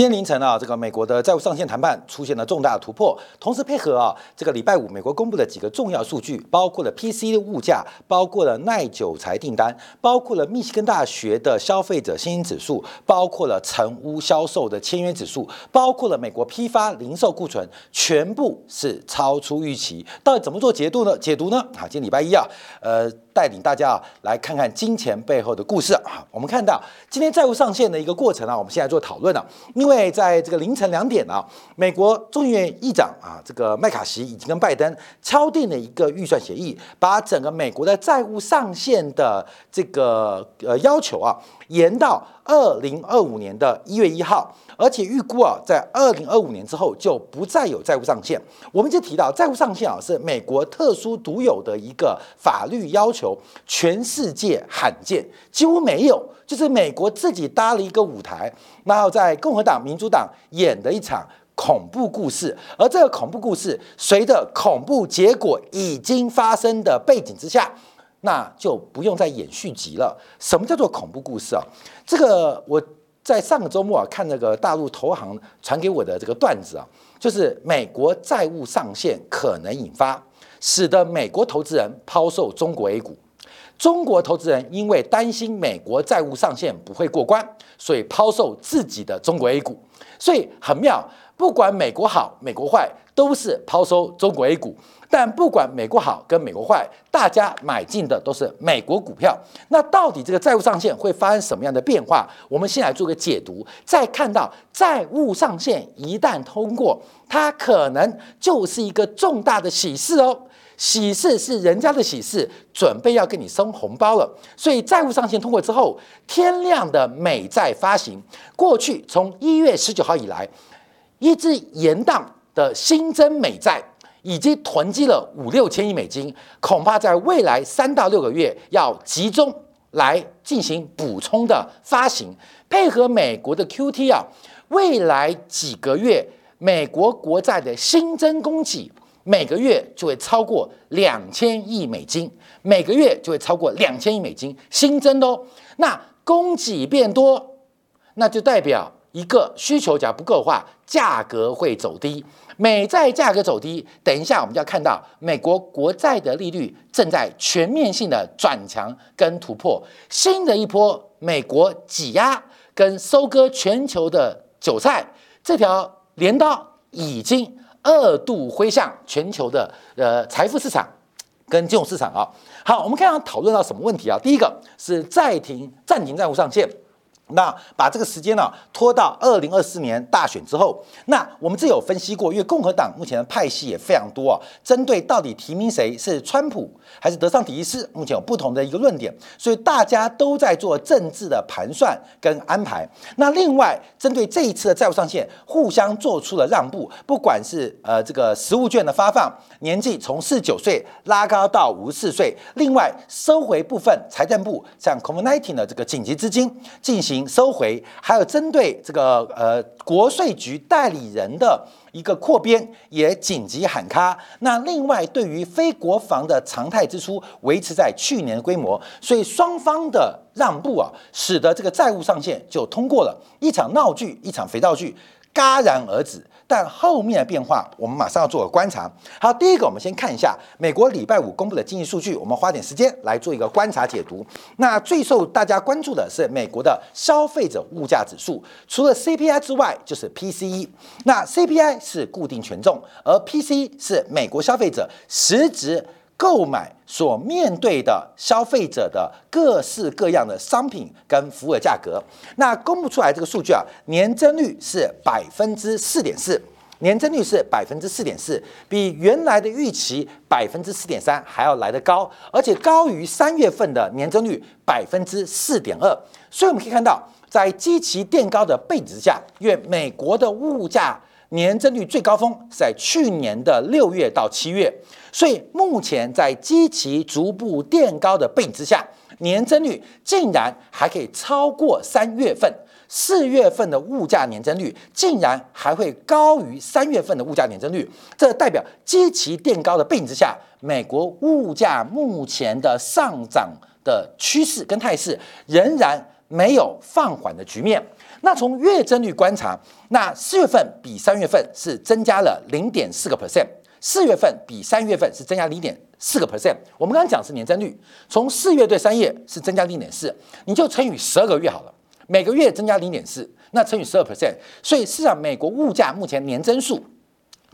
今天凌晨啊，这个美国的债务上限谈判出现了重大突破，同时配合啊，这个礼拜五美国公布的几个重要数据，包括了 PC 的物价，包括了耐久材订单，包括了密西根大学的消费者信心指数，包括了成屋销售的签约指数，包括了美国批发零售库存，全部是超出预期。到底怎么做解读呢？解读呢？好，今天礼拜一啊，呃。带领大家啊来看看金钱背后的故事啊！我们看到今天债务上限的一个过程啊，我们现在做讨论了。因为在这个凌晨两点啊，美国众议院议长啊，这个麦卡锡已经跟拜登敲定了一个预算协议，把整个美国的债务上限的这个呃要求啊延到二零二五年的一月一号。而且预估啊，在二零二五年之后就不再有债务上限。我们就提到债务上限啊，是美国特殊独有的一个法律要求，全世界罕见，几乎没有。就是美国自己搭了一个舞台，然后在共和党、民主党演的一场恐怖故事。而这个恐怖故事，随着恐怖结果已经发生的背景之下，那就不用再演续集了。什么叫做恐怖故事啊？这个我。在上个周末啊，看那个大陆投行传给我的这个段子啊，就是美国债务上限可能引发，使得美国投资人抛售中国 A 股，中国投资人因为担心美国债务上限不会过关，所以抛售自己的中国 A 股，所以很妙，不管美国好美国坏，都是抛售中国 A 股。但不管美国好跟美国坏，大家买进的都是美国股票。那到底这个债务上限会发生什么样的变化？我们先来做个解读。再看到债务上限一旦通过，它可能就是一个重大的喜事哦。喜事是人家的喜事，准备要给你送红包了。所以债务上限通过之后，天量的美债发行，过去从一月十九号以来一直延宕的新增美债。已经囤积了五六千亿美金，恐怕在未来三到六个月要集中来进行补充的发行，配合美国的 QT 啊，未来几个月美国国债的新增供给每个月就会超过两千亿美金，每个月就会超过两千亿美金新增哦。那供给变多，那就代表一个需求假不够的话，价格会走低。美债价格走低，等一下我们就要看到美国国债的利率正在全面性的转强跟突破，新的一波美国挤压跟收割全球的韭菜这条镰刀已经二度挥向全球的呃财富市场跟金融市场啊。好，我们看看讨论到什么问题啊？第一个是暂停暂停债务上限。那把这个时间呢拖到二零二四年大选之后，那我们这有分析过，因为共和党目前的派系也非常多啊，针对到底提名谁是川普还是德桑迪斯，目前有不同的一个论点，所以大家都在做政治的盘算跟安排。那另外针对这一次的债务上限，互相做出了让步，不管是呃这个实物券的发放年纪从四十九岁拉高到五十四岁，另外收回部分财政部像 COVID-19 的这个紧急资金进行。收回，还有针对这个呃国税局代理人的一个扩编，也紧急喊卡。那另外，对于非国防的常态支出维持在去年的规模，所以双方的让步啊，使得这个债务上限就通过了。一场闹剧，一场肥皂剧，戛然而止。但后面的变化，我们马上要做个观察。好，第一个，我们先看一下美国礼拜五公布的经济数据，我们花点时间来做一个观察解读。那最受大家关注的是美国的消费者物价指数，除了 CPI 之外，就是 PCE。那 CPI 是固定权重，而 PCE 是美国消费者实质。购买所面对的消费者的各式各样的商品跟服务的价格，那公布出来这个数据啊，年增率是百分之四点四，年增率是百分之四点四，比原来的预期百分之四点三还要来得高，而且高于三月份的年增率百分之四点二。所以我们可以看到，在极其垫高的背景之下，因为美国的物价年增率最高峰是在去年的六月到七月。所以目前在基期逐步垫高的背景之下，年增率竟然还可以超过三月份，四月份的物价年增率竟然还会高于三月份的物价年增率，这代表基期垫高的背景之下，美国物价目前的上涨的趋势跟态势仍然没有放缓的局面。那从月增率观察，那四月份比三月份是增加了零点四个 percent，四月份比三月份是增加零点四个 percent。我们刚刚讲是年增率，从四月对三月是增加零点四，你就乘以十二个月好了，每个月增加零点四，那乘以十二 percent，所以市场美国物价目前年增速。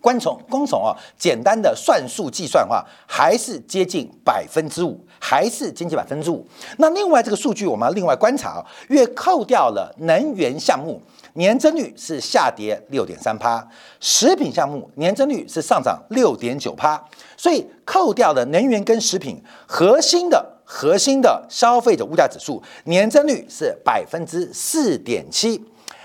光从光从啊简单的算术计算的话，还是接近百分之五，还是经济百分之五。那另外这个数据我们要另外观察啊，月扣掉了能源项目，年增率是下跌六点三趴，食品项目年增率是上涨六点九趴。所以扣掉了能源跟食品，核心的核心的消费者物价指数年增率是百分之四点七。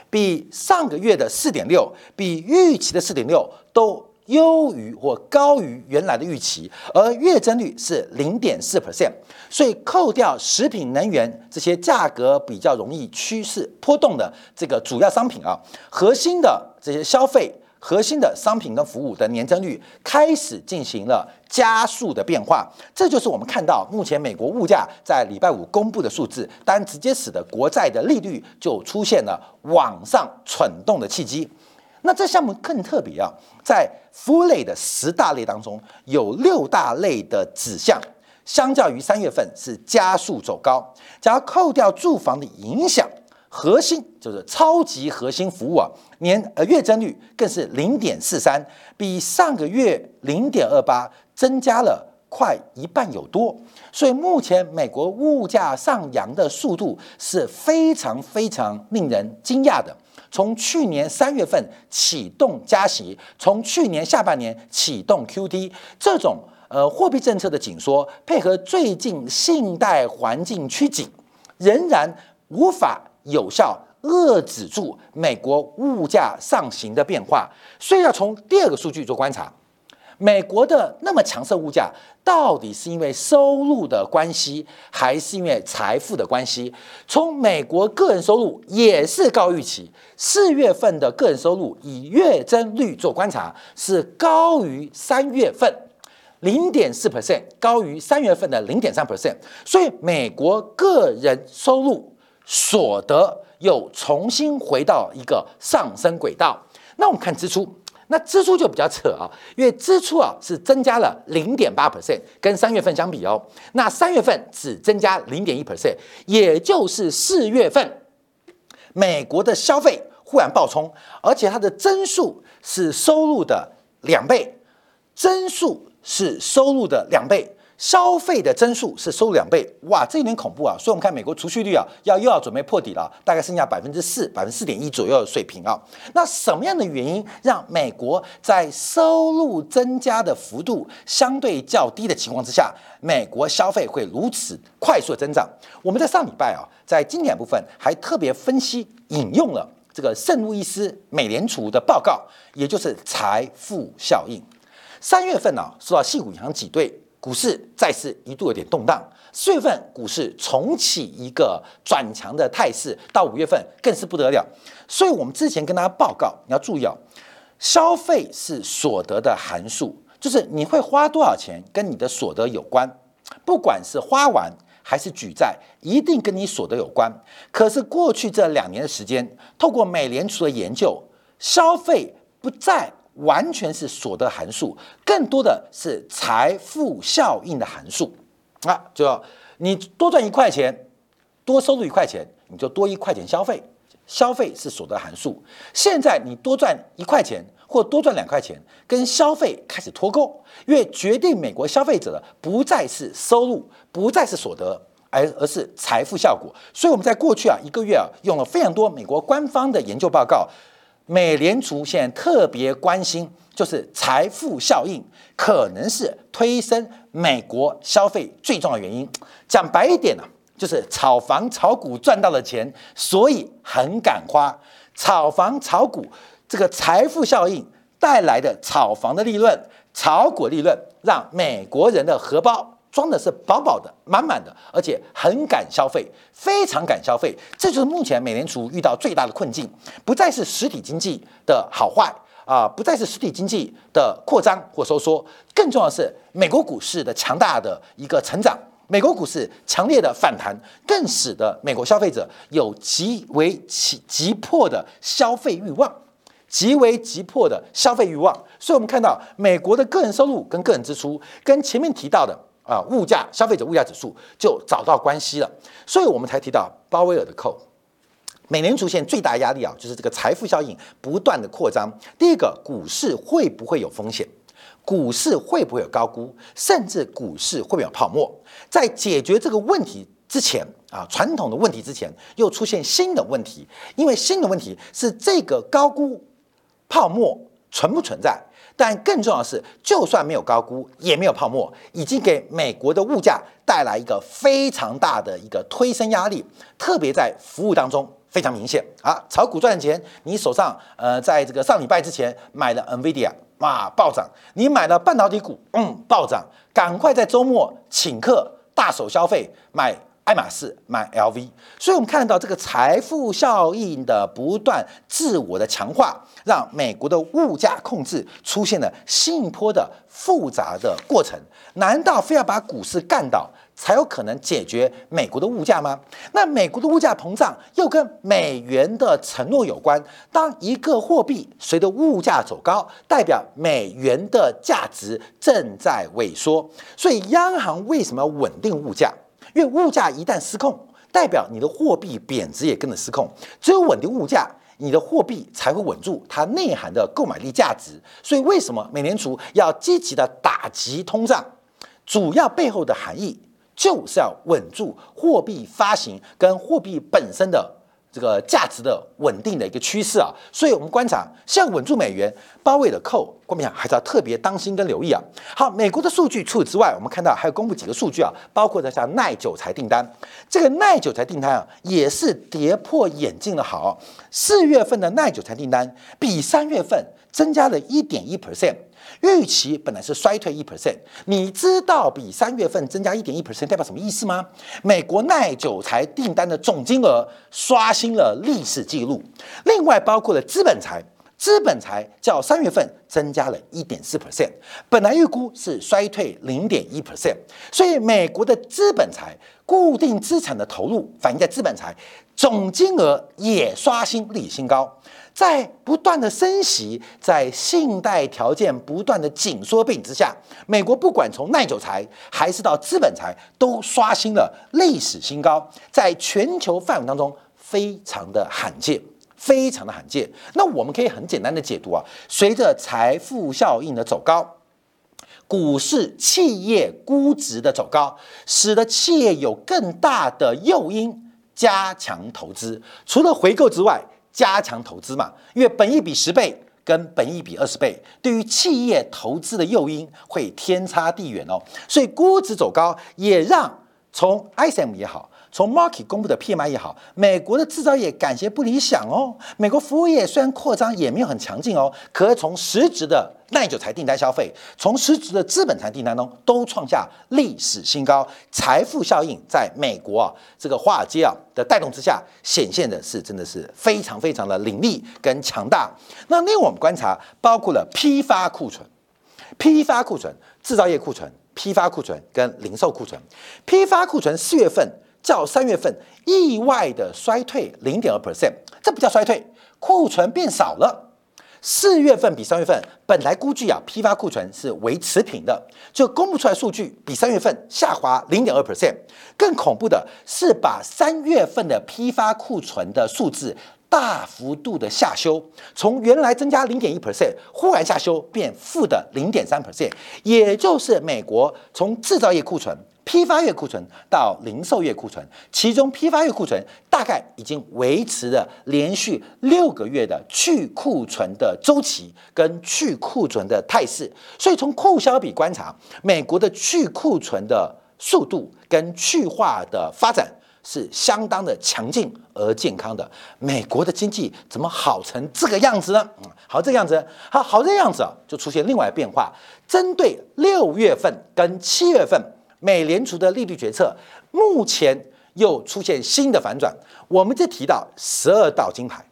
比上个月的四点六，比预期的四点六都优于或高于原来的预期，而月增率是零点四 percent，所以扣掉食品、能源这些价格比较容易趋势波动的这个主要商品啊，核心的这些消费。核心的商品跟服务的年增率开始进行了加速的变化，这就是我们看到目前美国物价在礼拜五公布的数字，当然直接使得国债的利率就出现了往上蠢动的契机。那这项目更特别啊，在服务类的十大类当中，有六大类的指向，相较于三月份是加速走高，假如扣掉住房的影响。核心就是超级核心服务啊，年呃月增率更是零点四三，比上个月零点二八增加了快一半有多。所以目前美国物价上扬的速度是非常非常令人惊讶的。从去年三月份启动加息，从去年下半年启动 QD 这种呃货币政策的紧缩，配合最近信贷环境趋紧，仍然无法。有效遏制住美国物价上行的变化，所以要从第二个数据做观察，美国的那么强势物价到底是因为收入的关系，还是因为财富的关系？从美国个人收入也是高预期，四月份的个人收入以月增率做观察是高于三月份零点四 percent，高于三月份的零点三 percent，所以美国个人收入。所得又重新回到一个上升轨道。那我们看支出，那支出就比较扯啊，因为支出啊是增加了零点八 percent，跟三月份相比哦，那三月份只增加零点一 percent，也就是四月份美国的消费忽然暴冲，而且它的增速是收入的两倍，增速是收入的两倍。消费的增速是收入两倍，哇，这有点恐怖啊！所以，我们看美国储蓄率啊，要又要准备破底了，大概剩下百分之四、百分之四点一左右的水平啊。那什么样的原因让美国在收入增加的幅度相对较低的情况之下，美国消费会如此快速的增长？我们在上礼拜啊，在经典部分还特别分析引用了这个圣路易斯美联储的报告，也就是财富效应。三月份呢，受到细股银行挤兑。股市再次一度有点动荡，四月份股市重启一个转强的态势，到五月份更是不得了。所以，我们之前跟大家报告，你要注意哦，消费是所得的函数，就是你会花多少钱跟你的所得有关，不管是花完还是举债，一定跟你所得有关。可是过去这两年的时间，透过美联储的研究，消费不再。完全是所得函数，更多的是财富效应的函数啊！就你多赚一块钱，多收入一块钱，你就多一块钱消费，消费是所得函数。现在你多赚一块钱或多赚两块钱，跟消费开始脱钩，因为决定美国消费者的不再是收入，不再是所得，而而是财富效果。所以我们在过去啊一个月啊用了非常多美国官方的研究报告。美联储现在特别关心，就是财富效应可能是推升美国消费最重要的原因。讲白一点呢，就是炒房炒股赚到了钱，所以很敢花。炒房炒股这个财富效应带来的炒房的利润、炒股利润，让美国人的荷包。装的是饱饱的、满满的，而且很敢消费，非常敢消费。这就是目前美联储遇到最大的困境，不再是实体经济的好坏啊，不再是实体经济的扩张或收缩，更重要的是美国股市的强大的一个成长。美国股市强烈的反弹，更使得美国消费者有极为急急迫的消费欲望，极为急迫的消费欲望。所以，我们看到美国的个人收入跟个人支出，跟前面提到的啊物价、消费者物价指数就找到关系了。所以我们才提到鲍威尔的扣。美联储现最大压力啊，就是这个财富效应不断的扩张。第一个，股市会不会有风险？股市会不会有高估？甚至股市会不会有泡沫？在解决这个问题之前啊，传统的问题之前又出现新的问题，因为新的问题是这个高估泡沫存不存在？但更重要的是，就算没有高估，也没有泡沫，已经给美国的物价带来一个非常大的一个推升压力，特别在服务当中。非常明显啊！炒股赚钱，你手上呃，在这个上礼拜之前买了 Nvidia，哇，暴涨；你买了半导体股，嗯，暴涨。赶快在周末请客大手消费，买爱马仕，买 LV。所以，我们看到这个财富效应的不断自我的强化，让美国的物价控制出现了新一波的复杂的过程。难道非要把股市干倒？才有可能解决美国的物价吗？那美国的物价膨胀又跟美元的承诺有关。当一个货币随着物价走高，代表美元的价值正在萎缩。所以央行为什么要稳定物价？因为物价一旦失控，代表你的货币贬值也跟着失控。只有稳定物价，你的货币才会稳住它内涵的购买力价值。所以为什么美联储要积极的打击通胀？主要背后的含义。就是要稳住货币发行跟货币本身的这个价值的稳定的一个趋势啊，所以我们观察，像稳住美元，包围的扣，国民党还是要特别当心跟留意啊。好，美国的数据除此之外，我们看到还有公布几个数据啊，包括在像耐久材订单，这个耐久材订单啊也是跌破眼镜的好，四月份的耐久材订单比三月份增加了一点一 percent。预期本来是衰退一 percent，你知道比三月份增加一点一 percent 代表什么意思吗？美国耐久材订单的总金额刷新了历史记录，另外包括了资本财，资本财较三月份增加了一点四 percent，本来预估是衰退零点一 percent，所以美国的资本财固定资产的投入反映在资本财总金额也刷新历史新高。在不断的升息，在信贷条件不断的紧缩背景之下，美国不管从耐久财还是到资本财，都刷新了历史新高，在全球范围当中非常的罕见，非常的罕见。那我们可以很简单的解读啊，随着财富效应的走高，股市企业估值的走高，使得企业有更大的诱因加强投资，除了回购之外。加强投资嘛，因为本益比十倍跟本益比二十倍，对于企业投资的诱因会天差地远哦。所以估值走高，也让从 ISM 也好。从 Market 公布的 PMI 也好，美国的制造业感觉不理想哦。美国服务业虽然扩张也没有很强劲哦，可是从实质的耐久材订单消费，从实质的资本财订单中都创下历史新高。财富效应在美国啊这个华尔街啊的带动之下，显现的是真的是非常非常的凌厉跟强大。那另外我们观察，包括了批发库存、批发库存、制造业库存、批发库存跟零售库存。批发库存四月份。较三月份意外的衰退零点二 percent，这不叫衰退，库存变少了。四月份比三月份本来估计啊，批发库存是维持平的，就公布出来数据比三月份下滑零点二 percent。更恐怖的是，把三月份的批发库存的数字大幅度的下修，从原来增加零点一 percent，忽然下修变负的零点三 percent，也就是美国从制造业库存。批发月库存到零售月库存，其中批发月库存大概已经维持了连续六个月的去库存的周期跟去库存的态势，所以从库销比观察，美国的去库存的速度跟去化的发展是相当的强劲而健康的。美国的经济怎么好成这个样子呢？嗯，好这个样子，好好这个样子。啊，就出现另外变化，针对六月份跟七月份。美联储的利率决策目前又出现新的反转，我们就提到十二道金牌，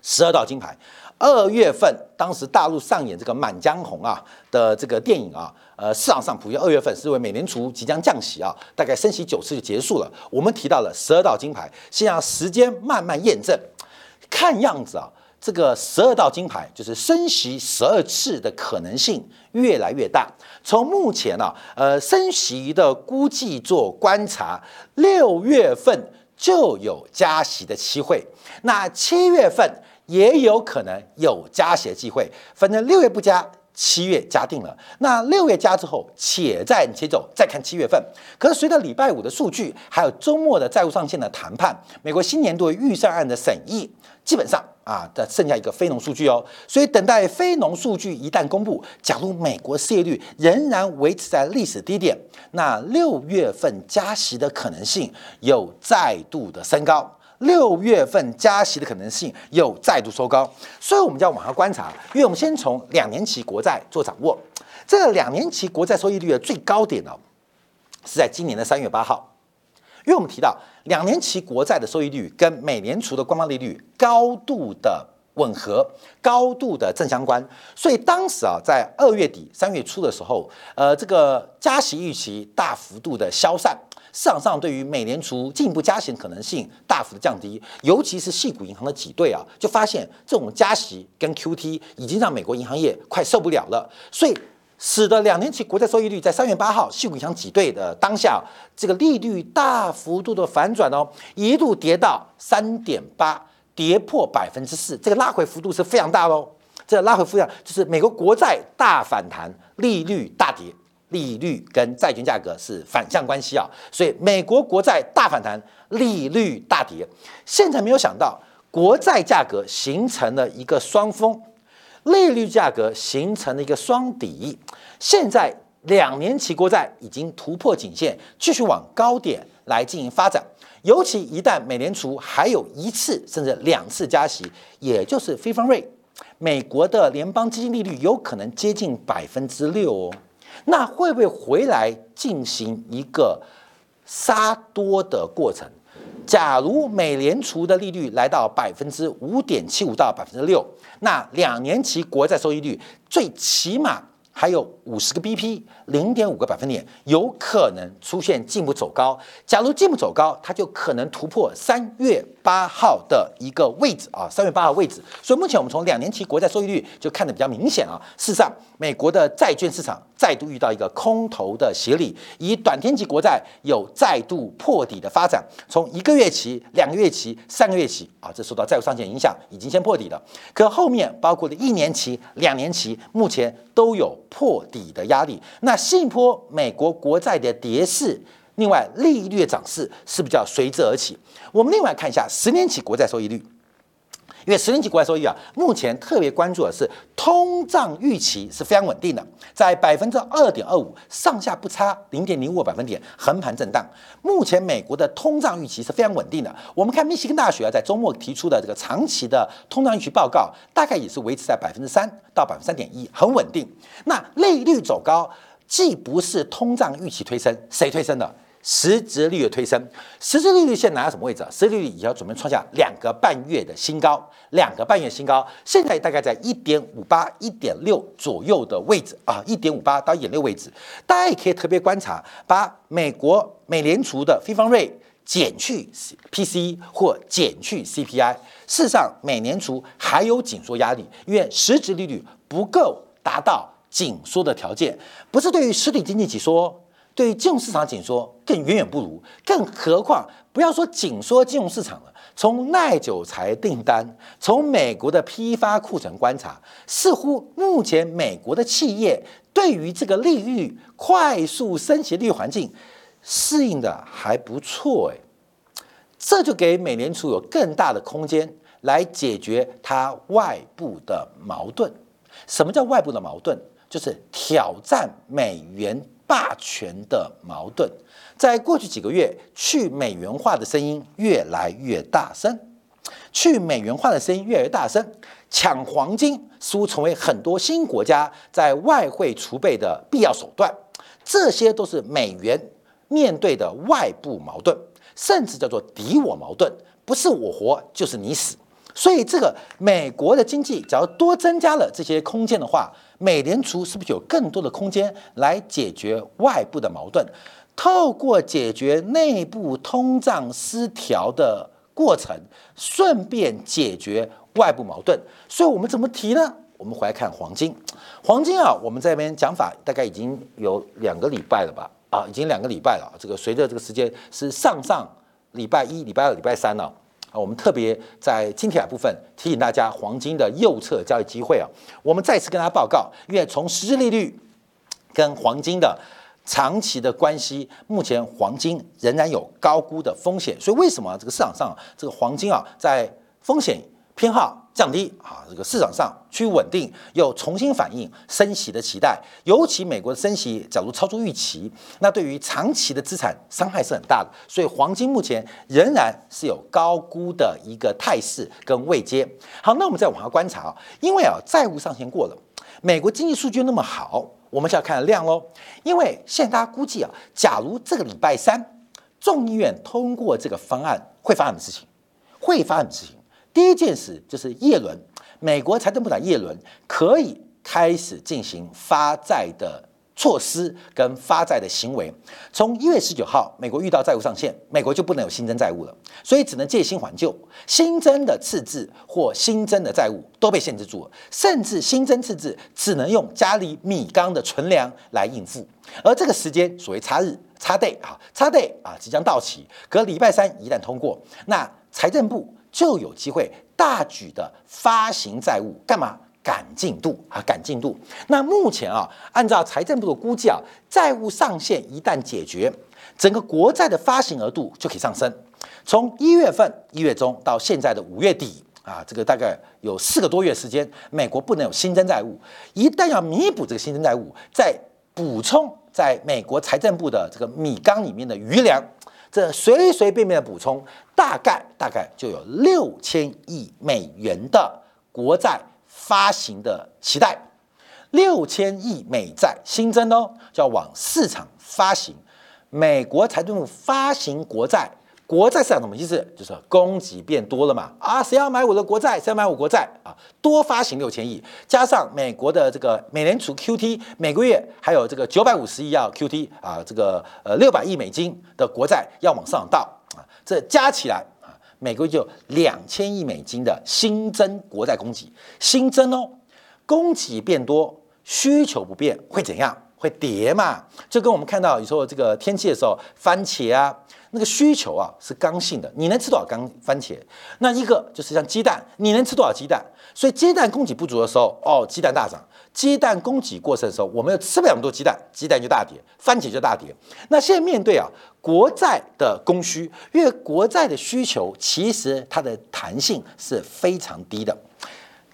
十二道金牌。二月份，当时大陆上演这个《满江红》啊的这个电影啊，呃，市场上普遍二月份是因为美联储即将降息啊，大概升息九次就结束了。我们提到了十二道金牌，现在时间慢慢验证，看样子啊，这个十二道金牌就是升息十二次的可能性越来越大。从目前呢，呃，升息的估计做观察，六月份就有加息的机会，那七月份。也有可能有加息的机会，反正六月不加，七月加定了。那六月加之后，且战且走，再看七月份。可是随着礼拜五的数据，还有周末的债务上限的谈判，美国新年度预算案的审议，基本上啊，的剩下一个非农数据哦。所以等待非农数据一旦公布，假如美国失业率仍然维持在历史低点，那六月份加息的可能性有再度的升高。六月份加息的可能性又再度收高，所以我们就要往下观察。因为我们先从两年期国债做掌握，这两年期国债收益率的最高点呢，是在今年的三月八号。因为我们提到两年期国债的收益率跟美联储的官方利率高度的吻合，高度的正相关，所以当时啊，在二月底三月初的时候，呃，这个加息预期大幅度的消散。市场上对于美联储进一步加息的可能性大幅的降低，尤其是系股银行的挤兑啊，就发现这种加息跟 QT 已经让美国银行业快受不了了，所以使得两年期国债收益率在三月八号系股银行挤兑的当下，这个利率大幅度的反转哦，一度跌到三点八，跌破百分之四，这个拉回幅度是非常大喽。这拉回幅度就是美国国债大反弹，利率大跌。利率跟债券价格是反向关系啊，所以美国国债大反弹，利率大跌。现在没有想到，国债价格形成了一个双峰，利率价格形成了一个双底。现在两年期国债已经突破颈线，继续往高点来进行发展。尤其一旦美联储还有一次甚至两次加息，也就是非方瑞，美国的联邦基金利率有可能接近百分之六哦。那会不会回来进行一个杀多的过程？假如美联储的利率来到百分之五点七五到百分之六，那两年期国债收益率最起码。还有五十个 BP，零点五个百分点，有可能出现进一步走高。假如进一步走高，它就可能突破三月八号的一个位置啊，三月八号位置。所以目前我们从两年期国债收益率就看得比较明显啊。事实上，美国的债券市场再度遇到一个空头的洗礼，以短天期国债有再度破底的发展。从一个月期、两个月期、三个月期啊，这受到债务上限影响，已经先破底了。可后面包括的一年期、两年期，目前都有。破底的压力，那新一波美国国债的跌势，另外利率涨势是不是叫随之而起。我们另外看一下十年期国债收益率，因为十年期国债收益啊，目前特别关注的是通胀预期是非常稳定的，在百分之二点二五上下不差，零点零五个百分点横盘震荡。目前美国的通胀预期是非常稳定的。我们看密西根大学啊，在周末提出的这个长期的通胀预期报告，大概也是维持在百分之三到百分之三点一，很稳定。那利率走高，既不是通胀预期推升，谁推升的？实质利率推升。实质利率现在拿到什么位置啊？实质利率也要准备创下两个半月的新高，两个半月新高，现在大概在一点五八、一点六左右的位置啊，一点五八到一点六位置。大家也可以特别观察，把美国美联储的非方瑞减去 PCE 或减去 CPI，事实上美联储还有紧缩压力，因为实质利率不够达到。紧缩的条件不是对于实体经济紧缩，对于金融市场紧缩更远远不如。更何况不要说紧缩金融市场了，从耐久材订单，从美国的批发库存观察，似乎目前美国的企业对于这个利率快速升息利率环境适应的还不错诶，这就给美联储有更大的空间来解决它外部的矛盾。什么叫外部的矛盾？就是挑战美元霸权的矛盾，在过去几个月，去美元化的声音越来越大声，去美元化的声音越来越大声，抢黄金似乎成为很多新国家在外汇储备的必要手段，这些都是美元面对的外部矛盾，甚至叫做敌我矛盾，不是我活就是你死。所以这个美国的经济，只要多增加了这些空间的话，美联储是不是有更多的空间来解决外部的矛盾？透过解决内部通胀失调的过程，顺便解决外部矛盾。所以我们怎么提呢？我们回来看黄金。黄金啊，我们这边讲法大概已经有两个礼拜了吧？啊，已经两个礼拜了。这个随着这个时间是上上礼拜一、礼拜二、礼拜三了。我们特别在金铁部分提醒大家，黄金的右侧交易机会啊，我们再次跟大家报告，因为从实质利率跟黄金的长期的关系，目前黄金仍然有高估的风险，所以为什么这个市场上这个黄金啊，在风险偏好？降低啊，这个市场上趋于稳定，又重新反映升息的期待。尤其美国的升息，假如超出预期，那对于长期的资产伤害是很大的。所以黄金目前仍然是有高估的一个态势跟位阶。好，那我们再往下观察啊，因为啊债务上限过了，美国经济数据那么好，我们就要看量喽。因为现在大家估计啊，假如这个礼拜三众议院通过这个方案，会发生什么事情？会发生什么事情？第一件事就是耶伦，美国财政部长耶伦可以开始进行发债的措施跟发债的行为。从一月十九号，美国遇到债务上限，美国就不能有新增债务了，所以只能借新还旧，新增的赤字或新增的债务都被限制住了，甚至新增赤字只能用家里米缸的存粮来应付。而这个时间所谓差日差 day 啊，差 day 啊即将到期，隔礼拜三一旦通过，那财政部。就有机会大举的发行债务，干嘛赶进度啊？赶进度。那目前啊，按照财政部的估计啊，债务上限一旦解决，整个国债的发行额度就可以上升。从一月份一月中到现在的五月底啊，这个大概有四个多月时间，美国不能有新增债务。一旦要弥补这个新增债务，再补充在美国财政部的这个米缸里面的余粮。这随随便便的补充，大概大概就有六千亿美元的国债发行的期待，六千亿美债新增哦，就要往市场发行。美国财政部发行国债。国债市场什么意思？就是供给变多了嘛？啊，谁要买我的国债？谁要买我国债？啊，多发行六千亿，加上美国的这个美联储 QT，每个月还有这个九百五十亿要 QT 啊，这个呃六百亿美金的国债要往上倒啊，这加起来啊，每个月就两千亿美金的新增国债供给，新增哦，供给变多，需求不变会怎样？会跌嘛？就跟我们看到有时候这个天气的时候，番茄啊。那个需求啊是刚性的，你能吃多少刚番茄？那一个就是像鸡蛋，你能吃多少鸡蛋？所以鸡蛋供给不足的时候，哦，鸡蛋大涨；鸡蛋供给过剩的时候，我们又吃不了那么多鸡蛋，鸡蛋就大跌，番茄就大跌。那现在面对啊国债的供需，因为国债的需求其实它的弹性是非常低的。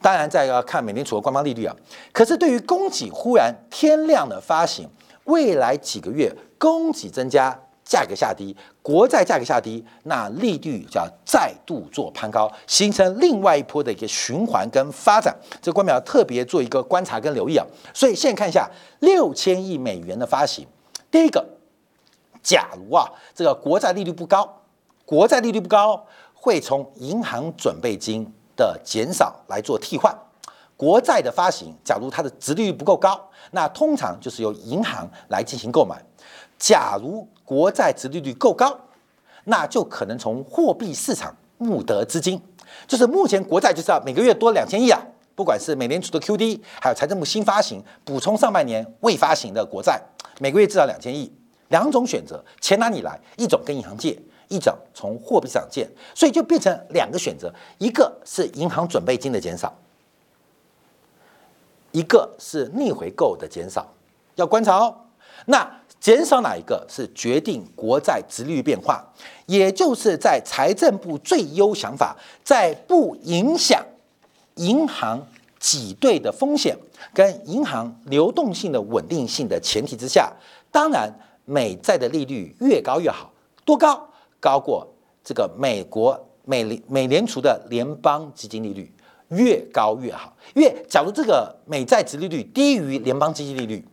当然，再要看美联储的官方利率啊，可是对于供给忽然天量的发行，未来几个月供给增加。价格下跌，国债价格下跌，那利率就要再度做攀高，形成另外一波的一个循环跟发展。这官表特别做一个观察跟留意啊。所以现在看一下六千亿美元的发行，第一个，假如啊这个国债利率不高，国债利率不高，会从银行准备金的减少来做替换。国债的发行，假如它的值利率不够高，那通常就是由银行来进行购买。假如国债值利率够高，那就可能从货币市场募得资金，就是目前国债就是要每个月多两千亿啊，不管是美联储的 QD，还有财政部新发行补充上半年未发行的国债，每个月至少两千亿，两种选择，钱哪里来？一种跟银行借，一种从货币上借，所以就变成两个选择，一个是银行准备金的减少，一个是逆回购的减少，要观察哦。那减少哪一个是决定国债殖利率变化，也就是在财政部最优想法，在不影响银行挤兑的风险跟银行流动性的稳定性的前提之下，当然美债的利率越高越好，多高？高过这个美国美联美联储的联邦基金利率，越高越好。因为假如这个美债殖利率低于联邦基金利率，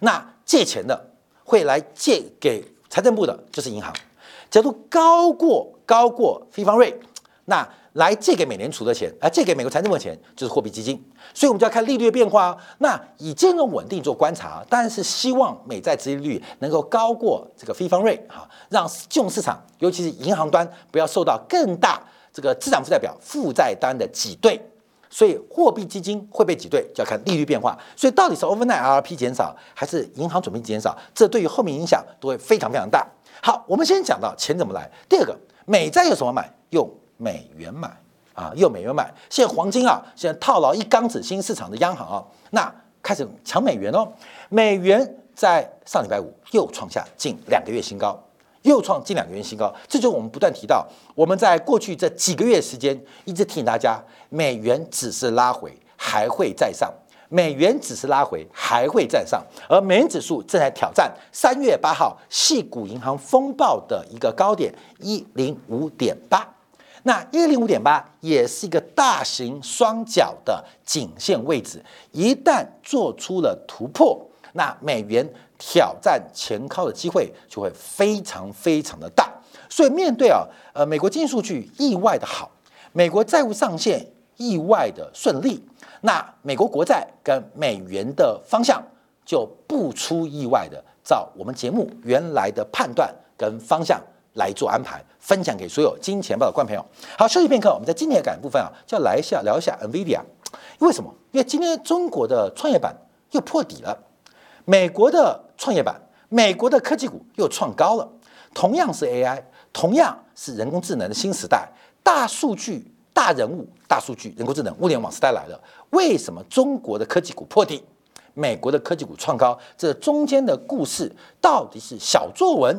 那借钱的会来借给财政部的，就是银行。假如高过高过非方瑞，那来借给美联储的钱，啊，借给美国财政部的钱就是货币基金，所以我们就要看利率的变化。那以这种稳定做观察，当然是希望美债殖利率能够高过这个非方瑞，哈，让金融市场，尤其是银行端不要受到更大这个资产负债表负债端的挤兑。所以货币基金会被挤兑，就要看利率变化。所以到底是 overnight RRP 减少，还是银行准备减少，这对于后面影响都会非常非常大。好，我们先讲到钱怎么来。第二个，美债有什么买？用美元买啊，又美元买。现在黄金啊，现在套牢一缸子，新市场的央行啊，那开始抢美元哦。美元在上礼拜五又创下近两个月新高。又创近两个月新高，这就我们不断提到，我们在过去这几个月时间一直提醒大家，美元只是拉回，还会再上；美元只是拉回，还会再上。而美元指数正在挑战三月八号系股银行风暴的一个高点一零五点八，那一零五点八也是一个大型双脚的颈线位置，一旦做出了突破，那美元。挑战前靠的机会就会非常非常的大，所以面对啊，呃，美国经济数据意外的好，美国债务上限意外的顺利，那美国国债跟美元的方向就不出意外的照我们节目原来的判断跟方向来做安排，分享给所有金钱豹的观众朋友。好，休息片刻，我们在今天的感部分啊，就要来一下聊一下 NVIDIA，为什么？因为今天中国的创业板又破底了。美国的创业板，美国的科技股又创高了。同样是 AI，同样是人工智能的新时代，大数据、大人物、大数据、人工智能、物联网时代来了。为什么中国的科技股破底，美国的科技股创高？这中间的故事到底是小作文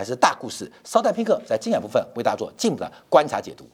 还是大故事？稍待片刻，在精彩部分为大家做进一步的观察解读。